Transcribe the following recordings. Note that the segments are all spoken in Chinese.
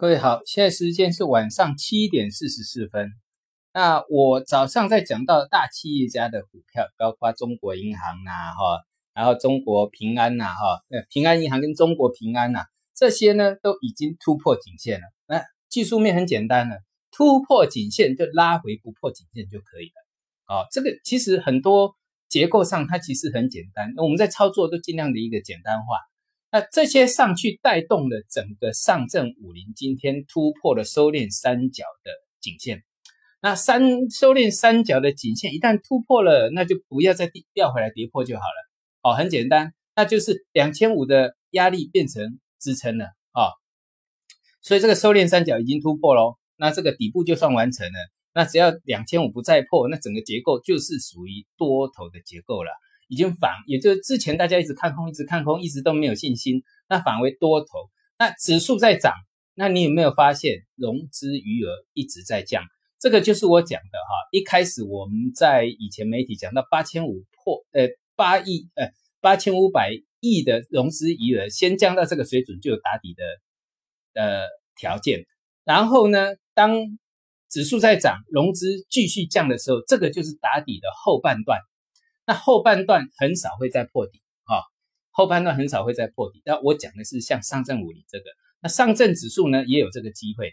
各位好，现在时间是晚上七点四十四分。那我早上在讲到大企业家的股票，包括中国银行呐，哈，然后中国平安呐，哈，呃，平安银行跟中国平安呐，这些呢都已经突破颈线了。那技术面很简单了，突破颈线就拉回不破颈线就可以了。哦，这个其实很多结构上它其实很简单，那我们在操作都尽量的一个简单化。那这些上去带动了整个上证五零，今天突破了收敛三角的颈线。那三收敛三角的颈线一旦突破了，那就不要再掉回来跌破就好了。哦，很简单，那就是两千五的压力变成支撑了啊。所以这个收敛三角已经突破喽，那这个底部就算完成了。那只要两千五不再破，那整个结构就是属于多头的结构了。已经反，也就是之前大家一直看空，一直看空，一直都没有信心，那反为多头。那指数在涨，那你有没有发现融资余额一直在降？这个就是我讲的哈。一开始我们在以前媒体讲到八千五破，呃，八亿，呃，八千五百亿的融资余额先降到这个水准，就有打底的呃条件。然后呢，当指数在涨，融资继续降的时候，这个就是打底的后半段。那后半段很少会再破底啊，后半段很少会再破底。那我讲的是像上证五零这个，那上证指数呢也有这个机会，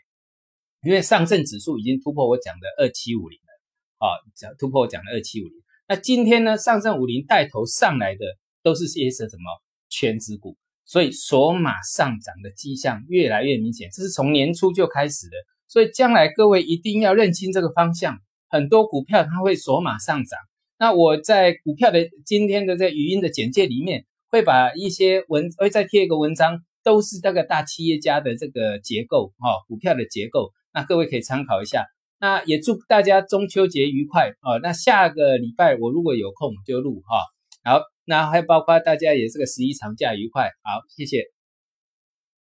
因为上证指数已经突破我讲的二七五零了啊，讲突破我讲的二七五零。那今天呢，上证五零带头上来的都是些什么全指股，所以索马上涨的迹象越来越明显，这是从年初就开始的。所以将来各位一定要认清这个方向，很多股票它会索马上涨。那我在股票的今天的这语音的简介里面，会把一些文会再贴一个文章，都是这个大企业家的这个结构哈，股票的结构，那各位可以参考一下。那也祝大家中秋节愉快哦。那下个礼拜我如果有空就录哈，好，那还包括大家也是个十一长假愉快，好，谢谢。